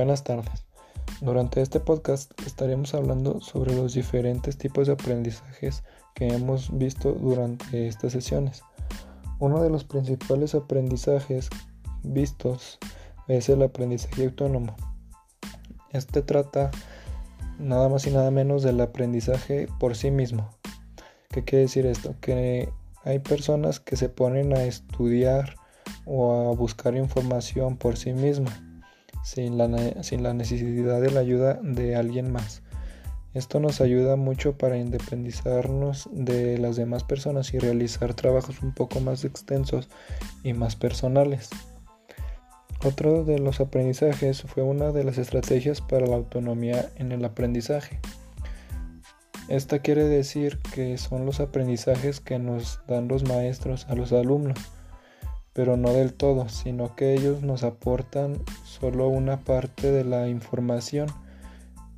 Buenas tardes. Durante este podcast estaremos hablando sobre los diferentes tipos de aprendizajes que hemos visto durante estas sesiones. Uno de los principales aprendizajes vistos es el aprendizaje autónomo. Este trata nada más y nada menos del aprendizaje por sí mismo. ¿Qué quiere decir esto? Que hay personas que se ponen a estudiar o a buscar información por sí misma, sin la, necesidad de la ayuda de alguien más. Esto nos ayuda mucho para independizarnos de las demás personas y realizar trabajos un poco más extensos y más personales. Otro de los aprendizajes fue una de las estrategias para la autonomía en el aprendizaje. Esta quiere decir que son los aprendizajes que nos dan los maestros a los alumnos, pero no del todo, sino que ellos nos aportan solo una parte de la información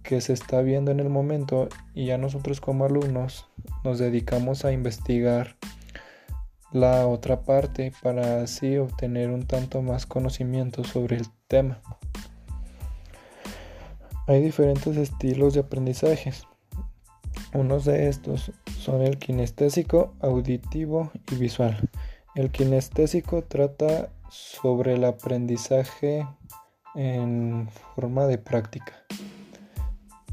que se está viendo en el momento y ya nosotros como alumnos nos dedicamos a investigar la otra parte para así obtener un tanto más conocimiento sobre el tema. Hay diferentes estilos de aprendizajes. Unos de estos son el kinestésico, auditivo y visual. El kinestésico trata sobre el aprendizaje en forma de práctica.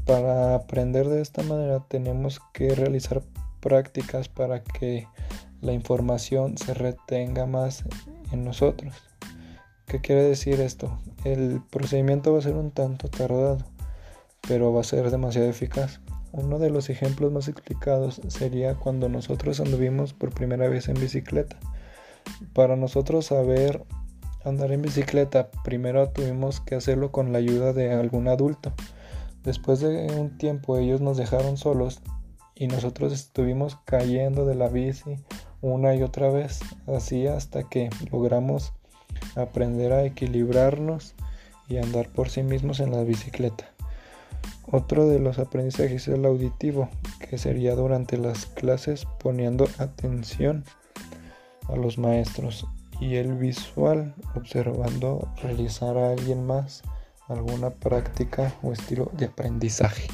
Para aprender de esta manera tenemos que realizar prácticas para que la información se retenga más en nosotros. ¿Qué quiere decir esto? El procedimiento va a ser un tanto tardado, pero va a ser demasiado eficaz. Uno de los ejemplos más explicados sería cuando nosotros anduvimos por primera vez en bicicleta. Para nosotros saber andar en bicicleta, primero tuvimos que hacerlo con la ayuda de algún adulto. Después de un tiempo ellos nos dejaron solos y nosotros estuvimos cayendo de la bici una y otra vez, así hasta que logramos aprender a equilibrarnos y andar por sí mismos en la bicicleta. Otro de los aprendizajes es el auditivo, que sería durante las clases poniendo atención a los maestros y el visual observando realizar a alguien más alguna práctica o estilo de aprendizaje.